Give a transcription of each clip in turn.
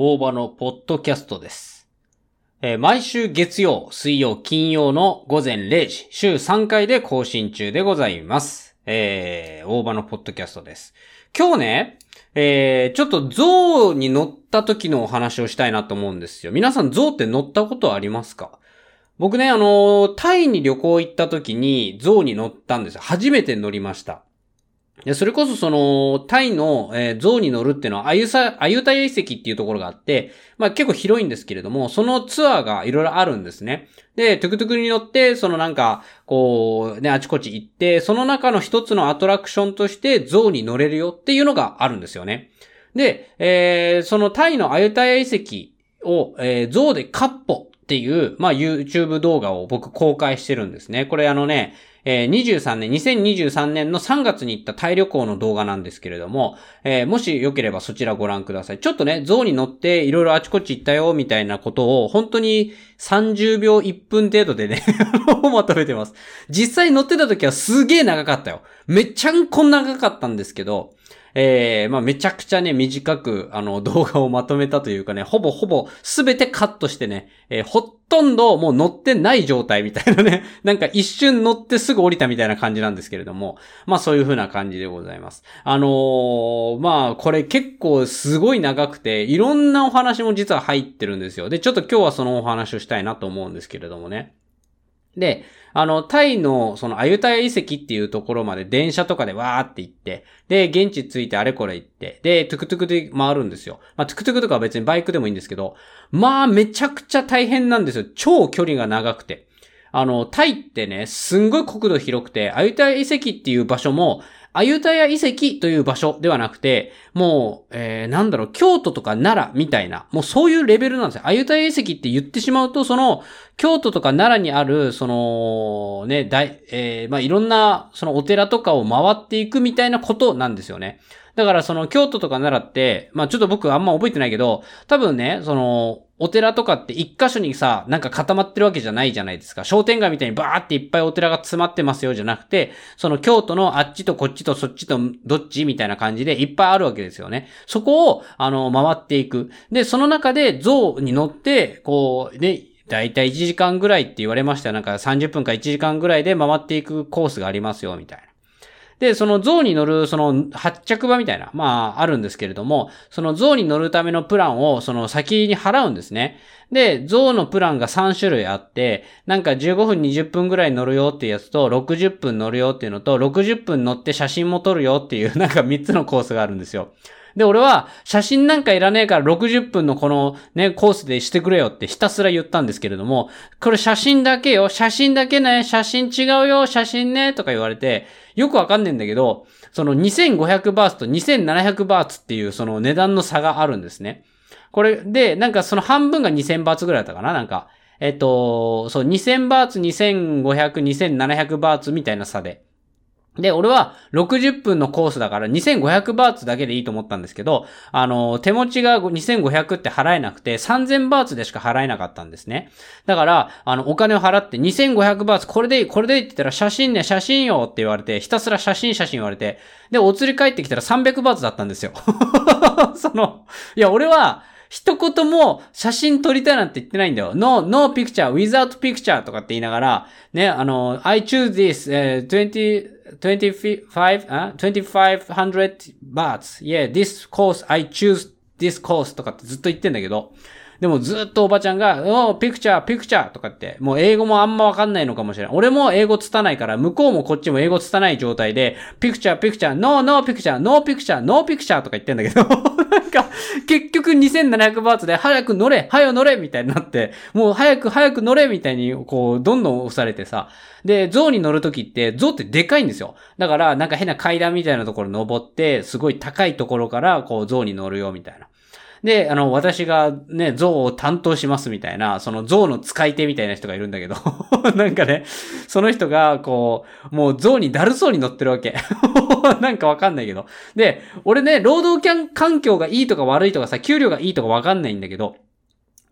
大場のポッドキャストです。えー毎週月曜、水曜、金曜の午前0時、週3回で更新中でございます。えー、大場のポッドキャストです。今日ね、えー、ちょっと象に乗った時のお話をしたいなと思うんですよ。皆さん象って乗ったことありますか？僕ね、あのータイに旅行行った時に象に乗ったんですよ。初めて乗りました。それこそその、タイの、えー象に乗るっていうのは、アユサ、アユタヤ遺跡っていうところがあって、まあ結構広いんですけれども、そのツアーがいろいろあるんですね。で、トゥクトゥクに乗って、そのなんか、こう、ね、あちこち行って、その中の一つのアトラクションとして象に乗れるよっていうのがあるんですよね。で、えー、そのタイのアユタヤ遺跡を、えー、象でカッポっていう、まあ YouTube 動画を僕公開してるんですね。これあのね、えー23年、2023年の3月に行ったタイ旅行の動画なんですけれども、えーもしよければそちらご覧ください。ちょっとね、象に乗っていろいろあちこち行ったよ、みたいなことを、本当に30秒1分程度でね、まとめてます。実際乗ってた時はすげえ長かったよ。めっちゃんこ長かったんですけど、えー、まあめちゃくちゃね、短く、あの、動画をまとめたというかね、ほぼほぼすべてカットしてね、えーほとんどもう乗ってない状態みたいなね、なんか一瞬乗ってすぐ降りたみたいな感じなんですけれども、まあそういう風な感じでございます。あのーまあこれ結構すごい長くて、いろんなお話も実は入ってるんですよ。で、ちょっと今日はそのお話をしたいなと思うんですけれどもね。で、あの、タイの、その、アユタヤ遺跡っていうところまで電車とかでわーって行って、で、現地着いてあれこれ行って、で、トゥクトゥクで回るんですよ。まあ、トゥクトゥクとかは別にバイクでもいいんですけど、まあ、めちゃくちゃ大変なんですよ。超距離が長くて。あの、タイってね、すんごい国土広くて、アユタヤ遺跡っていう場所も、アユタヤ遺跡という場所ではなくて、もう、えー、なんだろう、京都とか奈良みたいな、もうそういうレベルなんですよ。アユタヤ遺跡って言ってしまうと、その、京都とか奈良にある、その、ね、大、えーまあ、いろんな、そのお寺とかを回っていくみたいなことなんですよね。だからその京都とか奈良って、まあちょっと僕あんま覚えてないけど、多分ね、その、お寺とかって一箇所にさ、なんか固まってるわけじゃないじゃないですか。商店街みたいにバーっていっぱいお寺が詰まってますよじゃなくて、その京都のあっちとこっちとそっちとどっちみたいな感じでいっぱいあるわけですよね。そこを、あの、回っていく。で、その中で象に乗って、こう、ね、だいたい1時間ぐらいって言われましたよ。なんか30分か1時間ぐらいで回っていくコースがありますよ、みたいな。で、その像に乗る、その発着場みたいな、まあ、あるんですけれども、その像に乗るためのプランを、その先に払うんですね。で、像のプランが3種類あって、なんか15分20分ぐらい乗るよっていうやつと、60分乗るよっていうのと、60分乗って写真も撮るよっていう、なんか3つのコースがあるんですよ。で、俺は、写真なんかいらねえから60分のこのね、コースでしてくれよってひたすら言ったんですけれども、これ写真だけよ、写真だけね、写真違うよ、写真ね、とか言われて、よくわかんねえんだけど、その2500バーツと2700バーツっていうその値段の差があるんですね。これで、なんかその半分が2000バーツぐらいだったかななんか。えっと、そう、2000バーツ、2500、2700バーツみたいな差で。で、俺は60分のコースだから2500バーツだけでいいと思ったんですけど、あの、手持ちが2500って払えなくて3000バーツでしか払えなかったんですね。だから、あの、お金を払って2500バーツこれでいい、これでいいって言ったら写真ね、写真よって言われて、ひたすら写真写真言われて、で、お釣り帰ってきたら300バーツだったんですよ。その、いや、俺は、一言も写真撮りたいなんて言ってないんだよ。no, no picture, without picture とかって言いながら、ね、あの、I choose this, え、20, 25, uh, 2500 bahts. Yeah, this course, I choose this course とかってずっと言ってんだけど、でもずっとおばちゃんが、おピクチャー、ピクチャーとかって、もう英語もあんまわかんないのかもしれない。俺も英語つたないから、向こうもこっちも英語つたない状態で、ピクチャー、ピクチャー、ノーノーピクチャー、ノーピクチャー、ノーピクチャーとか言ってんだけど、結局2700バーツで早く乗れ、早乗れみたいになって、もう早く早く乗れみたいに、こう、どんどん押されてさ、で、象に乗るときって、象ってでかいんですよ。だから、なんか変な階段みたいなところ登って、すごい高いところから、こう、象に乗るよ、みたいな。で、あの、私がね、像を担当しますみたいな、その像の使い手みたいな人がいるんだけど、なんかね、その人が、こう、もう像にだるそうに乗ってるわけ。なんかわかんないけど。で、俺ね、労働環境がいいとか悪いとかさ、給料がいいとかわかんないんだけど、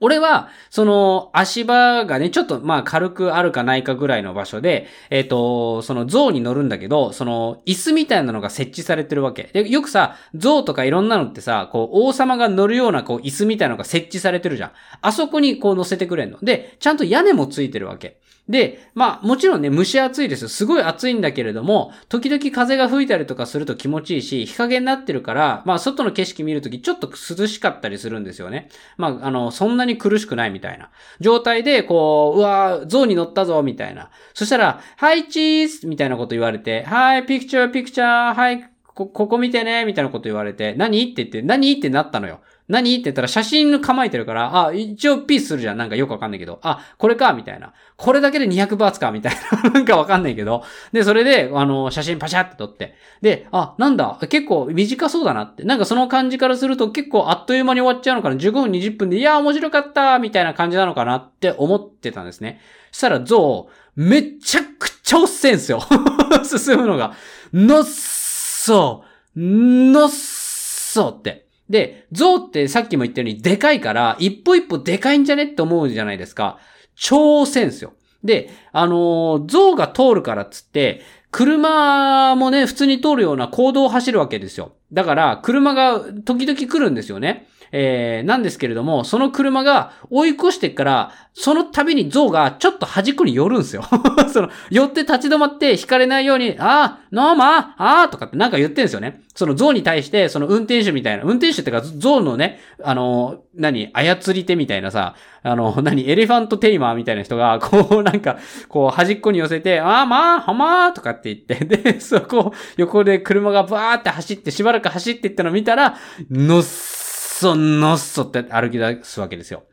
俺は、その、足場がね、ちょっと、まあ、軽くあるかないかぐらいの場所で、えっ、と、その像に乗るんだけど、その、椅子みたいなのが設置されてるわけ。で、よくさ、像とかいろんなのってさ、こう、王様が乗るような、こう、椅子みたいなのが設置されてるじゃん。あそこに、こう、乗せてくれんの。で、ちゃんと屋根もついてるわけ。で、まあもちろんね、蒸し暑いですよ。すごい暑いんだけれども、時々風が吹いたりとかすると気持ちいいし、日陰になってるから、まあ外の景色見るときちょっと涼しかったりするんですよね。まああの、そんなに苦しくないみたいな状態で、こう、うわー、象に乗ったぞ、みたいな。そしたら、はい、チーズみたいなこと言われて、はい、ピクチャー、ピクチャー、はい、こ、ここ見てね、みたいなこと言われて、何？って言って、何？ってなったのよ。何？って言ったら写真構えてるから、あ、一応ピースするじゃん。なんかよくわかんないけど。あ、これか、みたいな。これだけで200バーツか、みたいな。なんかわかんないけど。で、それで、あの、写真パシャって撮って。で、あ、なんだ、結構短そうだなって。なんかその感じからすると結構あっという間に終わっちゃうのかな。15分、20分で、いや、面白かった、みたいな感じなのかなって思ってたんですね。したら、ゾウ、めちゃくちゃおっせんすよ。進むのが。のっそ、のっそって。で、象ってさっきも言ったようにでかいから、一歩一歩でかいんじゃねって思うじゃないですか。超遅いんですよ。で、あのー、象が通るからっつって、車もね、普通に通るような公道を走るわけですよ。だから、車が時々来るんですよね。えー、なんですけれども、その車が追い越してから、その度に象がちょっと端っこに寄るんですよ。その、寄って立ち止まって轢かれないように、あー、ノーマー、あーとかってなんか言ってんですよね。その象に対して、その運転手みたいな、運転手ってか象のね、あの、何、操り手みたいなさ、あの、何、 elephant tamer みたいな人が、こう、なんか、こう、端っこに寄せて、あーまあ、はまーとかって言って、で、そこ、横で車がバーって走って、しばらく走っていったのを見たら、のっそのっそって歩き出すわけですよ。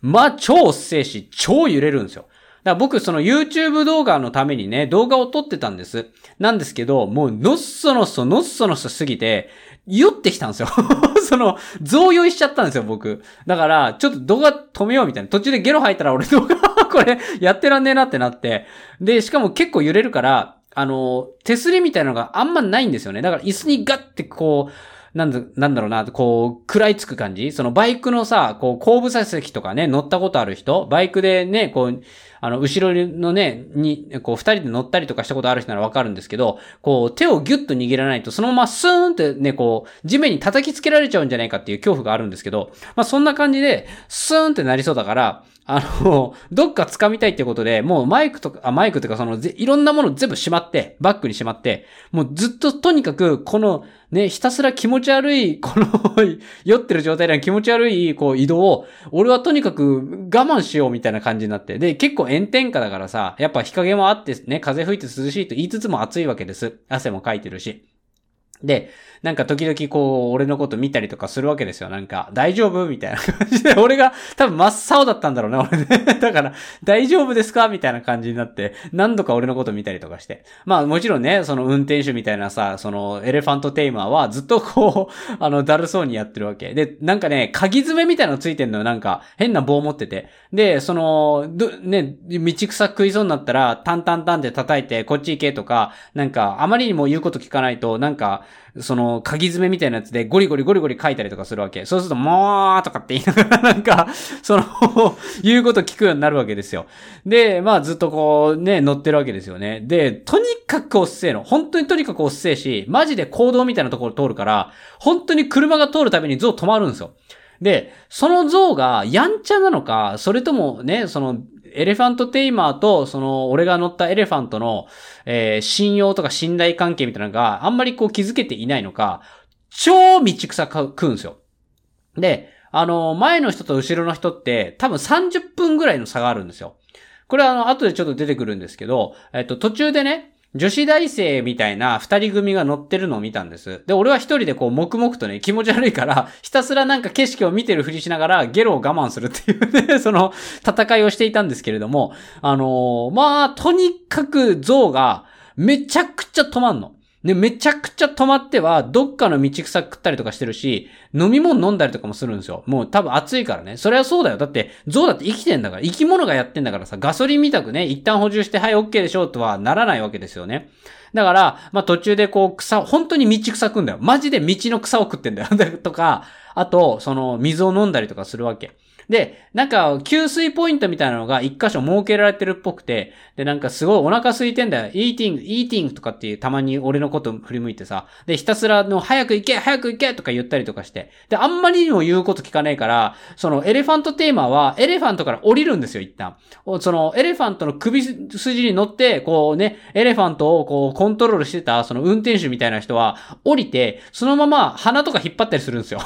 まあ、超おせえし、超揺れるんですよ。だから僕、その YouTube 動画のためにね、動画を撮ってたんです。なんですけど、もう、のっそのっそ、のっそのっそすぎて、酔ってきたんですよ。その、増酔しちゃったんですよ、僕。だから、ちょっと動画止めようみたいな。途中でゲロ吐いたら俺動画 これ、やってらんねえなってなって。で、しかも結構揺れるから、あの、手すりみたいなのがあんまないんですよね。だから椅子にガッてこう、なんだ、なんだろうな、こう、食らいつく感じ？そのバイクのさ、こう、後部座席とかね、乗ったことある人？バイクでね、こう、あの、後ろのね、に、こう、二人で乗ったりとかしたことある人ならわかるんですけど、こう、手をギュッと握らないと、そのままスーンってね、こう、地面に叩きつけられちゃうんじゃないかっていう恐怖があるんですけど、まあ、そんな感じで、スーンってなりそうだから、あの、どっか掴みたいってことで、もうマイクとか、あ、マイクとかその、いろんなもの全部しまって、バッグにしまって、もうずっととにかく、この、ね、ひたすら気持ち悪い、この 酔ってる状態で気持ち悪い、こう、移動を、俺はとにかく我慢しようみたいな感じになって。で、結構炎天下だからさ、やっぱ日陰もあってね、風吹いて涼しいと言いつつも暑いわけです。汗もかいてるし。で、なんか時々こう、俺のこと見たりとかするわけですよ。なんか、大丈夫みたいな感じで、俺が多分真っ青だったんだろうね、俺ね。だから、大丈夫ですかみたいな感じになって、何度か俺のこと見たりとかして。まあもちろんね、その運転手みたいなさ、その elephant tamer はずっとこう、あの、だるそうにやってるわけ。で、なんかね、鍵爪みたいなのついてんのよ。なんか、変な棒持ってて。で、その、ど、ね、道草食いそうになったら、タンタンタンって叩いて、こっち行けとか、なんか、あまりにも言うこと聞かないと、なんか、その、鍵爪みたいなやつでゴリゴリゴリゴリ掻いたりとかするわけ。そうすると、もーとかって言いながら、なんか、その言うこと聞くようになるわけですよ。で、まあずっとこう、ね、乗ってるわけですよね。で、とにかくおっせえの。本当にとにかくおっせえし、マジで公道みたいなところ通るから、本当に車が通るたびに象止まるんですよ。で、その象がやんちゃなのか、それともね、その、 elephant tamer と、その、俺が乗った elephant の、えー、信用とか信頼関係みたいなのがあんまりこう気づけていないのか、超道草食うんですよ。で、あの、前の人と後ろの人って多分30分ぐらいの差があるんですよ。これはあの、後でちょっと出てくるんですけど、えっと、途中でね、女子大生みたいな二人組が乗ってるのを見たんです。で、俺は一人でこう、黙々とね、気持ち悪いから、ひたすらなんか景色を見てるふりしながら、ゲロを我慢するっていうね、その、戦いをしていたんですけれども、あのー、まあ、とにかく像が、めちゃくちゃ止まんの。で、めちゃくちゃ止まっては、どっかの道草食ったりとかしてるし、飲み物飲んだりとかもするんですよ。もう多分暑いからね。それはそうだよ。だって、象だって生きてんだから、生き物がやってんだからさ、ガソリンみたくね、一旦補充して、はい、OK でしょうとはならないわけですよね。だから、まあ途中でこう草、本当に道草食うんだよ。マジで道の草を食ってんだよ。とか、あと、その水を飲んだりとかするわけ。で、なんか、給水ポイントみたいなのが一箇所設けられてるっぽくて、で、なんかすごいお腹空いてんだよ。 eating, eating とかっていうたまに俺のこと振り向いてさ、で、ひたすらの早く行け早く行けとか言ったりとかして、で、あんまりにも言うこと聞かないから、その elephant tamer は、 elephant から降りるんですよ、一旦。その、 elephant の首筋に乗って、こうね、 elephant をこう、コントロールしてた、その運転手みたいな人は、降りて、そのまま鼻とか引っ張ったりするんですよ。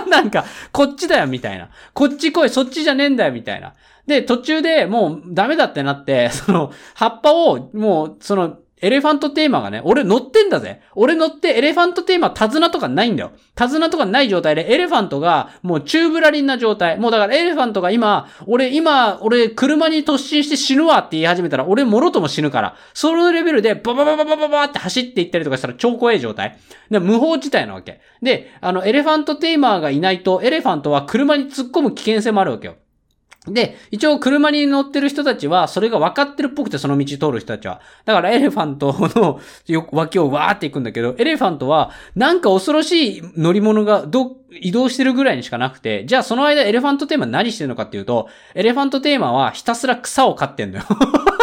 なんか、こっちだよ、みたいな。こっち来い、そっちじゃねえんだよ、みたいな。で、途中でもうダメだってなって、その、葉っぱを、もう、その、 elephant tamer がね、俺乗ってんだぜ。俺乗って elephant tamer 手綱とかないんだよ。手綱とかない状態で elephant がもう宙ぶらりんな状態。もうだから elephant が今、俺今、俺車に突進して死ぬわって言い始めたら俺もろとも死ぬから。そのレベルでバババババババって走っていったりとかしたら超怖い状態。で、無法地帯なわけ。で、あの、 elephant tamer がいないと、 elephant は車に突っ込む危険性もあるわけよ。で、一応車に乗ってる人たちは、それが分かってるっぽくて、その道通る人たちは。だから elephant の脇をわーって行くんだけど、 elephant は、なんか恐ろしい乗り物がど、移動してるぐらいにしかなくて、じゃあその間 elephant tamer 何してるのかっていうと、 elephant tamer はひたすら草を刈ってんのよ。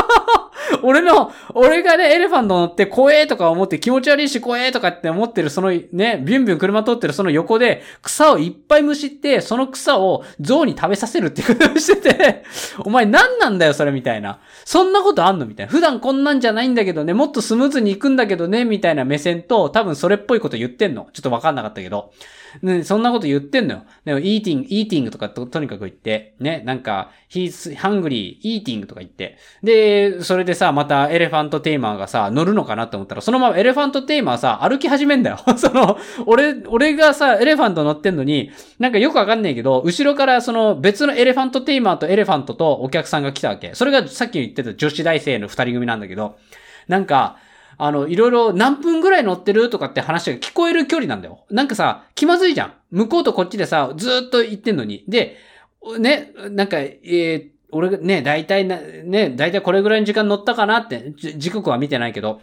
俺の、俺がね、エレファント乗って怖えとか思って気持ち悪いし怖えとかって思ってるそのね、ビュンビュン車通ってるその横で草をいっぱいむしって、その草を象に食べさせるっていうことをしてて、お前何なんだよそれみたいな。そんなことあんのみたいな。普段こんなんじゃないんだけどね、もっとスムーズに行くんだけどね、みたいな目線と、多分それっぽいこと言ってんの。ちょっとわかんなかったけど。ね、そんなこと言ってんのよ。でも、イーティング、イーティングとかと、とにかく言って、ね、なんか、he's hungry, eating とか言って。で、それでさ、また elephant tamer がさ、乗るのかなって思ったら、そのまま elephant tamer さ、歩き始めんだよ。その、俺、俺がさ、 elephant 乗ってんのに、なんかよくわかんないけど、後ろからその別の elephant tamer と elephant とお客さんが来たわけ。それがさっき言ってた女子大生の二人組なんだけど、なんか、あの、いろいろ何分ぐらい乗ってるとかって話が聞こえる距離なんだよ。なんかさ、気まずいじゃん。向こうとこっちでさ、ずっと行ってんのに。で、ね、なんか、えー、俺がね、大体な、ね、大体これぐらいの時間乗ったかなって、時刻は見てないけど、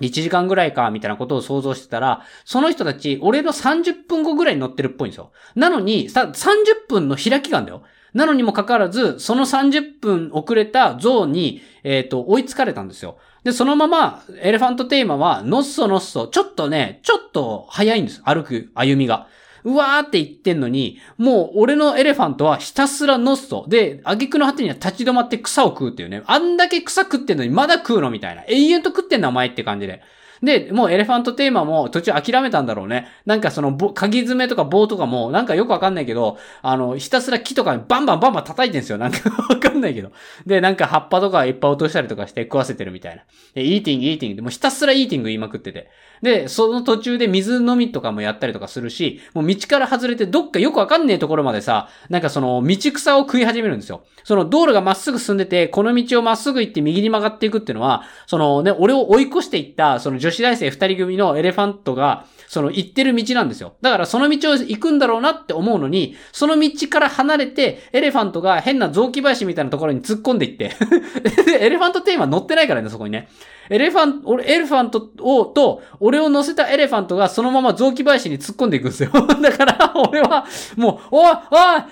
1時間ぐらいか、みたいなことを想像してたら、その人たち、俺の30分後ぐらいに乗ってるっぽいんですよ。なのに、さ、30分の開きがあるんだよ。なのにもかかわらず、その30分遅れた像に、えっ、と、追いつかれたんですよ。で、そのまま、エレファントテーマは、のっそのっそ、ちょっとね、ちょっと早いんです。歩く、歩みが。うわーって言ってんのに、もう俺のエレファントはひたすらノッソ。で、挙句の果てには立ち止まって草を食うっていうね。あんだけ草食ってんのにまだ食うのみたいな。永遠と食ってんなお前って感じで。で、もうエレファントテーマも途中諦めたんだろうね。なんかその、鍵爪とか棒とかも、なんかよくわかんないけど、あの、ひたすら木とかバンバンバンバン叩いてんすよ。なんかわかんないけど。で、なんか葉っぱとかいっぱい落としたりとかして食わせてるみたいな。で、イーティング、イーティング、もうひたすらイーティング言いまくってて。で、その途中で水飲みとかもやったりとかするし、もう道から外れてどっかよくわかんねえところまでさ、なんかその道草を食い始めるんですよ。その道路がまっすぐ進んでて、この道をまっすぐ行って右に曲がっていくっていうのは、そのね、俺を追い越していった、その女子大生二人組のエレファントが、その行ってる道なんですよ。だからその道を行くんだろうなって思うのに、その道から離れて、エレファントが変な雑木林みたいなところに突っ込んでいって。でエレファントテーマ乗ってないからね、そこにね。elephant、俺、 elephant を、と、俺を乗せた elephant がそのまま雑木林に突っ込んでいくんですよ。だから、俺は、もう、お、お、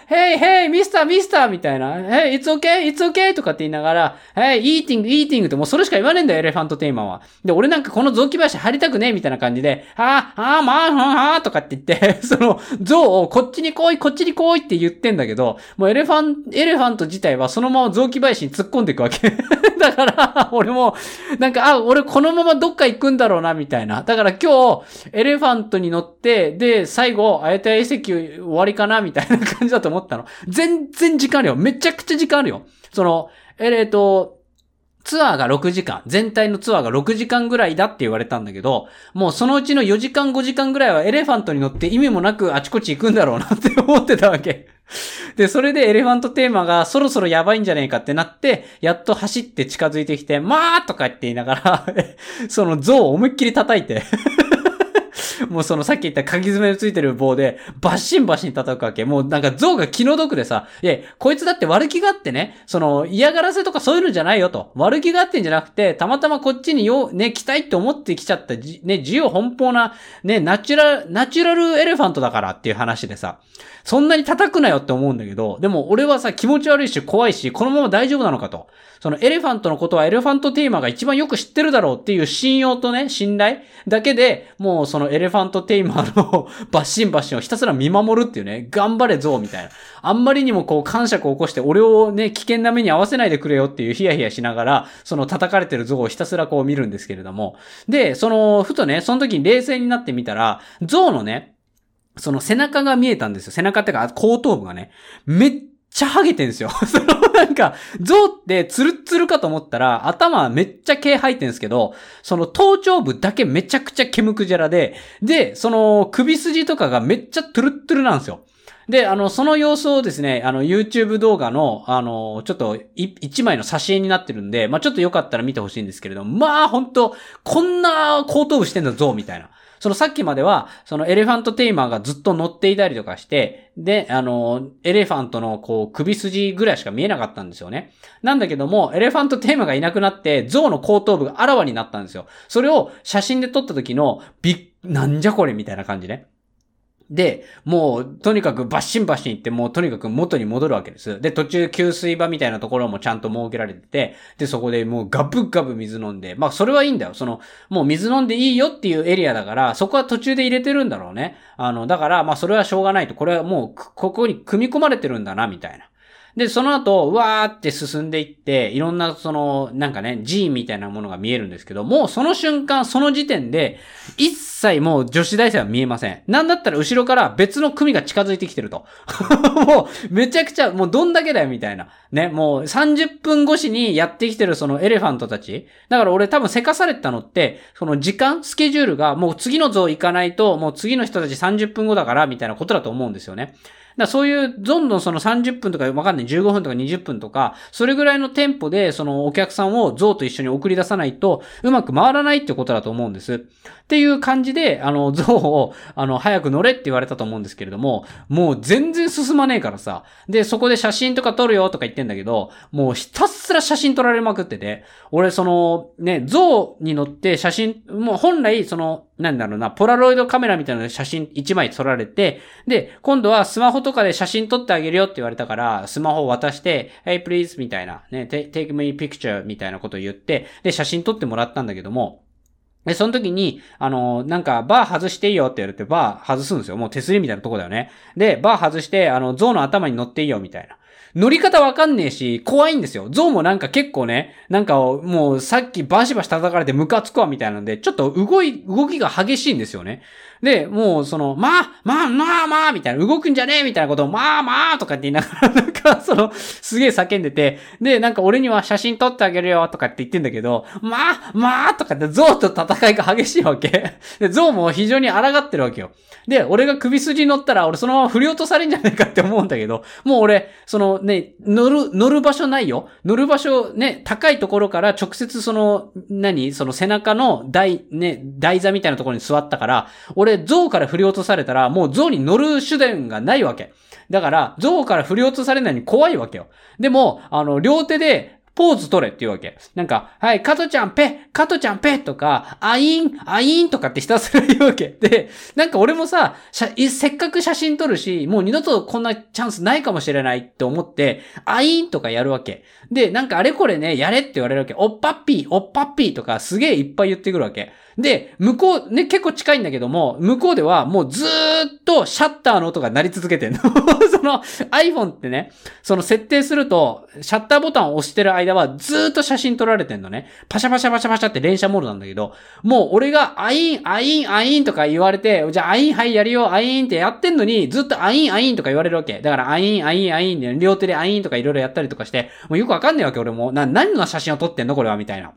hey, hey, mister, mister みたいな、 hey, it's okay, it's okay とかって言いながら、 hey, eating, eating ってもうそれしか言わねえんだよ、 elephant tamer は。で、俺なんかこの雑木林入りたくねえみたいな感じで、あー、あー、まあ、はー、とかって言って、その、象をこっちに来い、こっちに来いって言ってんだけど、もう elephan、elephant 自体はそのまま雑木林に突っ込んでいくわけ。だから、俺も、なんか、あ、俺このままどっか行くんだろうな、みたいな。だから今日、エレファントに乗って、で、最後、あやたや遺跡終わりかな、みたいな感じだと思ったの。全然時間あるよ。めちゃくちゃ時間あるよ。その、ええっと、ツアーが6時間、全体のツアーが6時間ぐらいだって言われたんだけど、もうそのうちの4時間5時間ぐらいはエレファントに乗って意味もなくあちこち行くんだろうなって思ってたわけ。で、それでエレファントテーマがそろそろやばいんじゃねえかってなって、やっと走って近づいてきて、まあとか言って言いながら、その像を思いっきり叩いて、もうそのさっき言った鍵爪のついてる棒で、バシンバシン叩くわけ。もうなんか象が気の毒でさ、いや、こいつだって悪気があってね、その嫌がらせとかそういうのじゃないよと。悪気があってんじゃなくて、たまたまこっちによ、ね、来たいって思ってきちゃった、じね、自由奔放な、ね、ナチュラル、ナチュラルエレファントだからっていう話でさ、そんなに叩くなよって思うんだけど、でも俺はさ、気持ち悪いし怖いし、このまま大丈夫なのかと。そのエレファントのことはエレファントテーマが一番よく知ってるだろうっていう信用とね、信頼だけで、もうそのエレファントテーマのバッシンバッシンをひたすら見守るっていうね、頑張れゾウみたいな。あんまりにもこう感触を起こして俺をね、危険な目に合わせないでくれよっていうヒヤヒヤしながら、その叩かれてるゾウをひたすらこう見るんですけれども。で、その、ふとね、その時に冷静になってみたら、ゾウのね、その背中が見えたんですよ。背中ってか、後頭部がね、めっちゃハゲてんすよ。そのなんか、象ってツルッツルかと思ったら、頭めっちゃ毛生えてんすけど、その頭頂部だけめちゃくちゃ毛むくじゃらで、で、その首筋とかがめっちゃトゥルットゥルなんですよ。で、あの、その様子をですね、あの、YouTube 動画の、あの、ちょっと、一枚の挿絵になってるんで、まあ、ちょっとよかったら見てほしいんですけれども、まあ、ほんと、こんな後頭部してんだぞ、みたいな。そのさっきまでは、その elephant tamer がずっと乗っていたりとかして、で、あの、 elephant のこう首筋ぐらいしか見えなかったんですよね。なんだけども、エレファントテーマがいなくなって、象の後頭部があらわになったんですよ。それを写真で撮った時の、びっ、なんじゃこれみたいな感じね。で、もう、とにかくバッシンバッシン行って、もうとにかく元に戻るわけです。で、途中給水場みたいなところもちゃんと設けられてて、で、そこでもうガブガブ水飲んで、まあそれはいいんだよ。その、もう水飲んでいいよっていうエリアだから、そこは途中で入れてるんだろうね。あの、だから、まあそれはしょうがないと。これはもう、ここに組み込まれてるんだな、みたいな。で、その後、わーって進んでいって、いろんなその、なんかね、G みたいなものが見えるんですけど、もうその瞬間、その時点で、一切もう女子大生は見えません。なんだったら後ろから別の組が近づいてきてると。もう、めちゃくちゃ、もうどんだけだよ、みたいな。ね、もう30分越しにやってきてるそのエレファントたち。だから俺多分せかされたのって、その時間、スケジュールがもう次の像行かないと、もう次の人たち30分後だから、みたいなことだと思うんですよね。だそういう、どんどんその30分とかわかんない、15分とか20分とか、それぐらいのテンポで、そのお客さんを象と一緒に送り出さないと、うまく回らないってことだと思うんです。っていう感じで、あの、象を、あの、早く乗れって言われたと思うんですけれども、もう全然進まねえからさ。で、そこで写真とか撮るよとか言ってんだけど、もうひたすら写真撮られまくってて、俺その、ね、象に乗って写真、もう本来、その、なんだろうな、ポラロイドカメラみたいな写真1枚撮られて、で、今度はスマホとかで写真撮ってあげるよって言われたから、スマホを渡して、Hey please みたいな、ね、take me picture みたいなことを言って、で、写真撮ってもらったんだけども、で、その時に、あの、なんか、バー外していいよって言われて、バー外すんですよ。もう手すりみたいなとこだよね。で、バー外して、あの、象の頭に乗っていいよみたいな。乗り方わかんねえし、怖いんですよ。ゾウもなんか結構ね、なんかもうさっきバシバシ叩かれてムカつくわみたいなんで、ちょっと動い、動きが激しいんですよね。で、もうその、まあ、まあ、まあ、まあ、みたいな、動くんじゃねえみたいなことを、まあ、まあ、とかって言いながら、なんか、その、すげえ叫んでて、で、なんか俺には写真撮ってあげるよ、とかって言ってんだけど、まあ、まあ、とかってゾウと戦いが激しいわけ。で、ゾウも非常に抗ってるわけよ。で、俺が首筋に乗ったら、俺そのまま振り落とされんじゃないかって思うんだけど、もう俺、そのね、乗る、乗る場所ないよ。乗る場所ね、高いところから直接その、何？その背中の台、ね、台座みたいなところに座ったから、俺、俺象から振り落とされたら、もう象に乗る手段がないわけ。だから、象から振り落とされないに怖いわけよ。でも、あの、両手で、ポーズ取れって言うわけ。なんか、はい、カトちゃんペカトちゃんペとか、アイン、アインとかってひたすら言うわけ。で、なんか俺もさ、せっかく写真撮るし、もう二度とこんなチャンスないかもしれないって思って、アインとかやるわけ。で、なんかあれこれね、やれって言われるわけ。おっぱっぴー、おっぱっぴーとかすげえいっぱい言ってくるわけ。で、向こう、ね、結構近いんだけども、向こうではもうずーっとシャッターの音が鳴り続けてんの。その iPhone ってね、その設定すると、シャッターボタンを押してる間はずっと写真撮られてんのね。パシャパシャパシャパシャって連写モードなんだけど、もう俺がアイン、アイン、アインとか言われて、じゃあアインはいやるよ、アインってやってんのに、ずっとアイン、アインとか言われるわけ。だからアイン、アイン、アインで、両手でアインとかいろいろやったりとかして、もうよくわかんないわけ俺も。な、何の写真を撮ってんのこれはみたいな。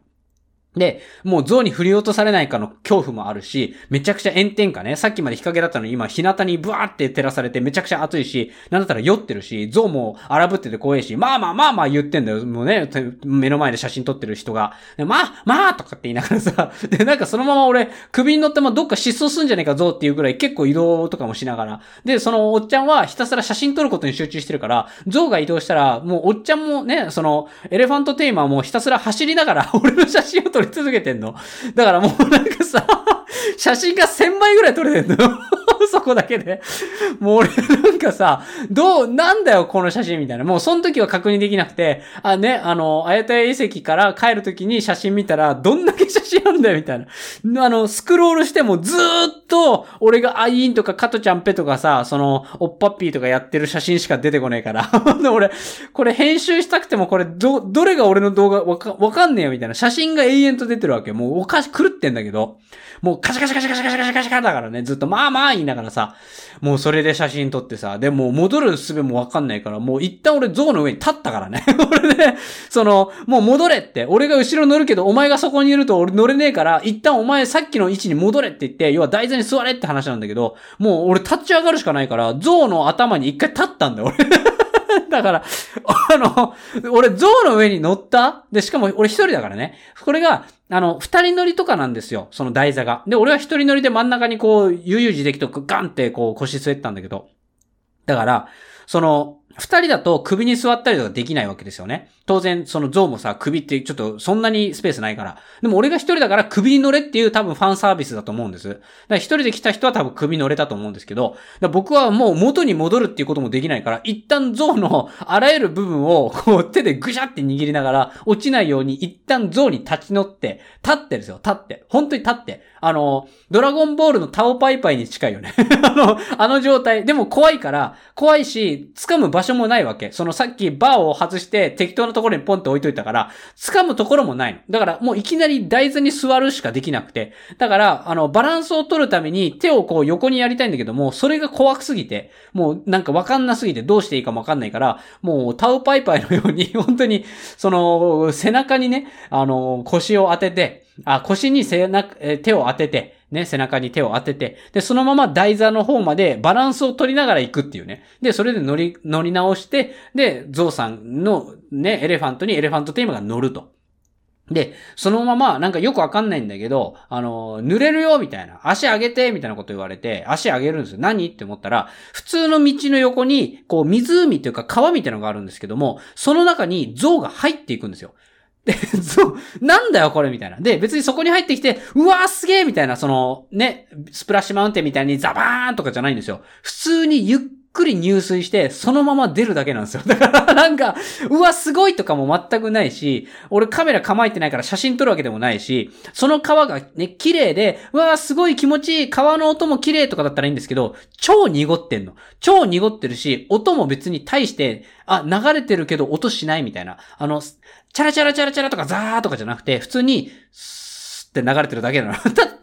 で、もう像に振り落とされないかの恐怖もあるし、めちゃくちゃ炎天下ね、さっきまで日陰だったのに今日向にブワーって照らされてめちゃくちゃ暑いし、なんだったら酔ってるし、像も荒ぶってて怖いし、まあまあまあまあ言ってんだよ。もうね、目の前で写真撮ってる人が。まあ、まあとかって言いながらさ、で、なんかそのまま俺、首に乗ってもどっか失踪すんじゃねえか像っていうぐらい結構移動とかもしながら。で、そのおっちゃんはひたすら写真撮ることに集中してるから、像が移動したら、もうおっちゃんもね、その、エレファントテーマーもひたすら走りながら 俺の写真を撮るり続けてんの？だからもうなんかさ、写真が1000枚ぐらい撮れてんのよ。そこだけで。もう俺なんかさ、どう、なんだよこの写真みたいな。もうその時は確認できなくて、あ、ね、あの、あやたや遺跡から帰る時に写真見たら、どんだけ写真あるんだよみたいな。あの、スクロールしてもずーっと、俺がアイーンとかカトちゃんペとかさ、その、おっぱっぴーとかやってる写真しか出てこねえから。俺、これ編集したくてもこれ、ど、どれが俺の動画わか、わかんねえよみたいな。写真が永遠と出てるわけ。もうおかし、狂ってんだけど。もうカシャカシャカシャカシャカシャカシャカシャだからね、ずっとまあまあ言いながらさ、もうそれで写真撮ってさ、でも戻る術もわかんないから、もう一旦俺像の上に立ったからね。俺ね、その、もう戻れって、俺が後ろ乗るけど、お前がそこにいると俺乗れねえから、一旦お前さっきの位置に戻れって言って、要は台座に座れって話なんだけど、もう俺立ち上がるしかないから、像の頭に一回立ったんだよ、俺。だから、あの、俺、象の上に乗った？で、しかも俺一人だからね。これが、あの、二人乗りとかなんですよ。その台座が。で、俺は一人乗りで真ん中にこう、悠々自適とガンってこう腰据えてたんだけど。だから、その、二人だと首に座ったりとかできないわけですよね。当然、その象もさ、首ってちょっとそんなにスペースないから。でも俺が一人だから首に乗れっていう多分ファンサービスだと思うんです。だから一人で来た人は多分首乗れたと思うんですけど、僕はもう元に戻るっていうこともできないから、一旦象のあらゆる部分をこう手でぐしゃって握りながら落ちないように一旦象に立ち乗って、立ってですよ、立って。本当に立って。あの、ドラゴンボールのタオパイパイに近いよね あの、あの状態。でも怖いから、怖いし、掴む場所もないわけ。そのさっきバーを外して適当なところにポンって置いといたから、掴むところもないの。だからもういきなり台座に座るしかできなくて。だから、あの、バランスを取るために手をこう横にやりたいんだけども、それが怖くすぎて、もうなんかわかんなすぎてどうしていいかもわかんないから、もうタオパイパイのように、本当に、その、背中にね、あの、腰を当てて、あ、腰に背中、手を当てて、ね、背中に手を当てて、で、そのまま台座の方までバランスを取りながら行くっていうね。で、それで乗り、乗り直して、で、ゾウさんのね、エレファントにエレファントテーマが乗ると。で、そのまま、なんかよくわかんないんだけど、あの、濡れるよ、みたいな。足上げて、みたいなこと言われて、足上げるんですよ。何？って思ったら、普通の道の横に、こう、湖っていうか川みたいなのがあるんですけども、その中に象が入っていくんですよ。で、そう、なんだよこれみたいな。で、別にそこに入ってきて、うわーすげーみたいな、その、ね、スプラッシュマウンテンみたいにザバーンとかじゃないんですよ。普通にゆっくり入水して、そのまま出るだけなんですよ。だからなんか、うわ、すごいとかも全くないし、俺カメラ構えてないから写真撮るわけでもないし、その川がね、綺麗で、うわ、すごい気持ちいい、川の音も綺麗とかだったらいいんですけど、超濁ってんの。超濁ってるし、音も別に対して、あ、流れてるけど音しないみたいな。あの、チャラチャラチャラチャラとかザーとかじゃなくて、普通に、スーって流れてるだけなの。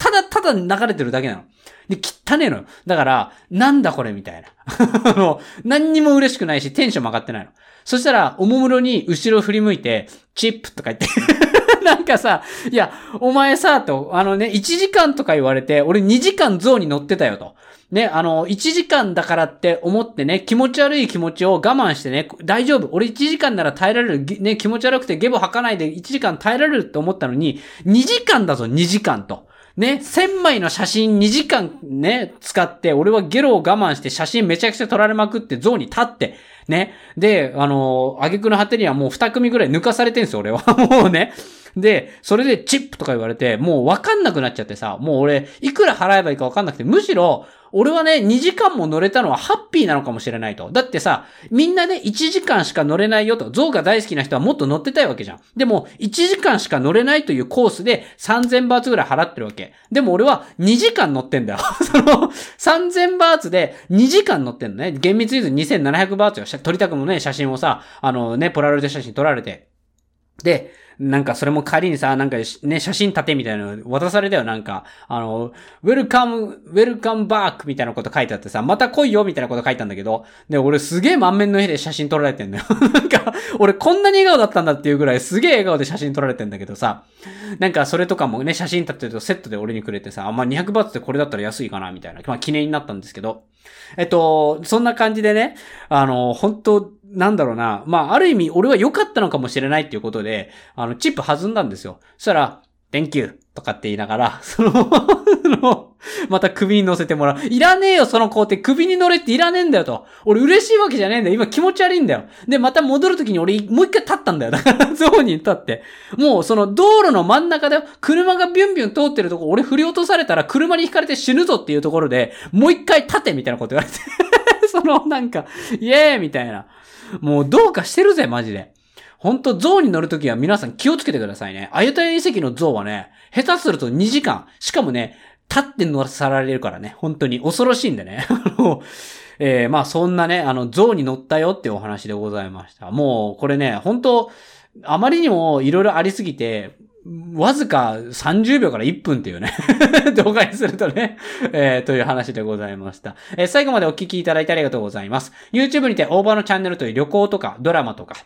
だ、ただ流れてるだけなの。で、汚ねえのよ。だから、なんだこれみたいな。あの、何にも嬉しくないし、テンションも上がってないの。そしたら、おもむろに後ろ振り向いて、チップとか言って なんかさ、いや、お前さ、と、あのね、1時間とか言われて、俺2時間ゾウに乗ってたよと。ね、あの、1時間だからって思ってね、気持ち悪い気持ちを我慢してね、大丈夫。俺1時間なら耐えられる。ね、気持ち悪くてゲボ吐かないで1時間耐えられるって思ったのに、2時間だぞ、2時間と。ね、千枚の写真2時間ね、使って、俺はゲロを我慢して写真めちゃくちゃ撮られまくって像に立って、ね。で、あの、挙句の果てにはもう2組ぐらい抜かされてんすよ、俺は。もうね。で、それでチップとか言われて、もうわかんなくなっちゃってさ、もう俺、いくら払えばいいかわかんなくて、むしろ、俺はね、2時間も乗れたのはハッピーなのかもしれないと。だってさ、みんなね、1時間しか乗れないよと。象が大好きな人はもっと乗ってたいわけじゃん。でも、1時間しか乗れないというコースで3000バーツぐらい払ってるわけ。でも俺は2時間乗ってんだよ。その、3000バーツで2時間乗ってんのね。厳密に言うと2700バーツよ。撮りたくもね、写真をさ、あのね、ポラロイド写真撮られて。で、なんかそれも仮にさ、なんかね、写真立てみたいなの渡されたよ、なんか。あの、ウェルカム、ウェルカムバークみたいなこと書いてあってさ、また来いよみたいなこと書いたんだけど、で、俺すげえ満面の絵で写真撮られてんだよ。なんか、俺こんなに笑顔だったんだっていうぐらいすげえ笑顔で写真撮られてんだけどさ、なんかそれとかもね、写真立てるとセットで俺にくれてさ、あんまあ、200バーツでこれだったら安いかなみたいな、まあ、記念になったんですけど、えっと、そんな感じでね、あの、本当なんだろうな。まあ、ある意味、俺は良かったのかもしれないっていうことで、あの、チップ弾んだんですよ。そしたら、Thank you とかって言いながら、そののまた首に乗せてもらう。いらねえよ、その工程。首に乗れっていらねえんだよと。俺嬉しいわけじゃねえんだよ。今気持ち悪いんだよ。で、また戻るときに俺もう一回立ったんだよ。だからゾーンに立って。もうその道路の真ん中で車がビュンビュン通ってるとこ、俺振り落とされたら車に引かれて死ぬぞっていうところで、もう一回立てみたいなこと言われて。そのなんか、イエーイみたいな。もうどうかしてるぜ、マジで。ほんと、象に乗るときは皆さん気をつけてくださいね。アユタヤ遺跡の象はね、下手すると2時間。しかもね、立って乗さられるからね。本当に恐ろしいんでね。えー、まあそんなね、あの、象に乗ったよってお話でございました。もう、これね、本当あまりにも色々ありすぎて、わずか30秒から1分っていうね 動画にするとねえー、という話でございました。えー、最後までお聞きいただいてありがとうございます。YouTube にてオーバーのチャンネルという旅行とかドラマとか、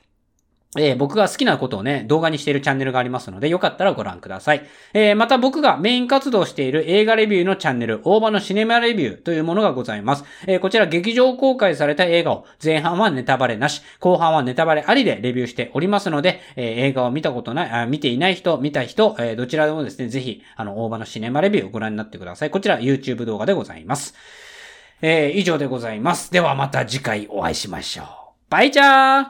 えー、僕が好きなことをね、動画にしているチャンネルがありますので、よかったらご覧ください。えー、また僕がメイン活動している映画レビューのチャンネル、大場のシネマレビューというものがございます。えー、こちら劇場公開された映画を前半はネタバレなし、後半はネタバレありでレビューしておりますので、え映画を見たことない、あ見ていない人、見た人、えどちらでもですね、ぜひ、あの、大場のシネマレビューをご覧になってください。こちら YouTube 動画でございます。え以上でございます。ではまた次回お会いしましょう。バイチャー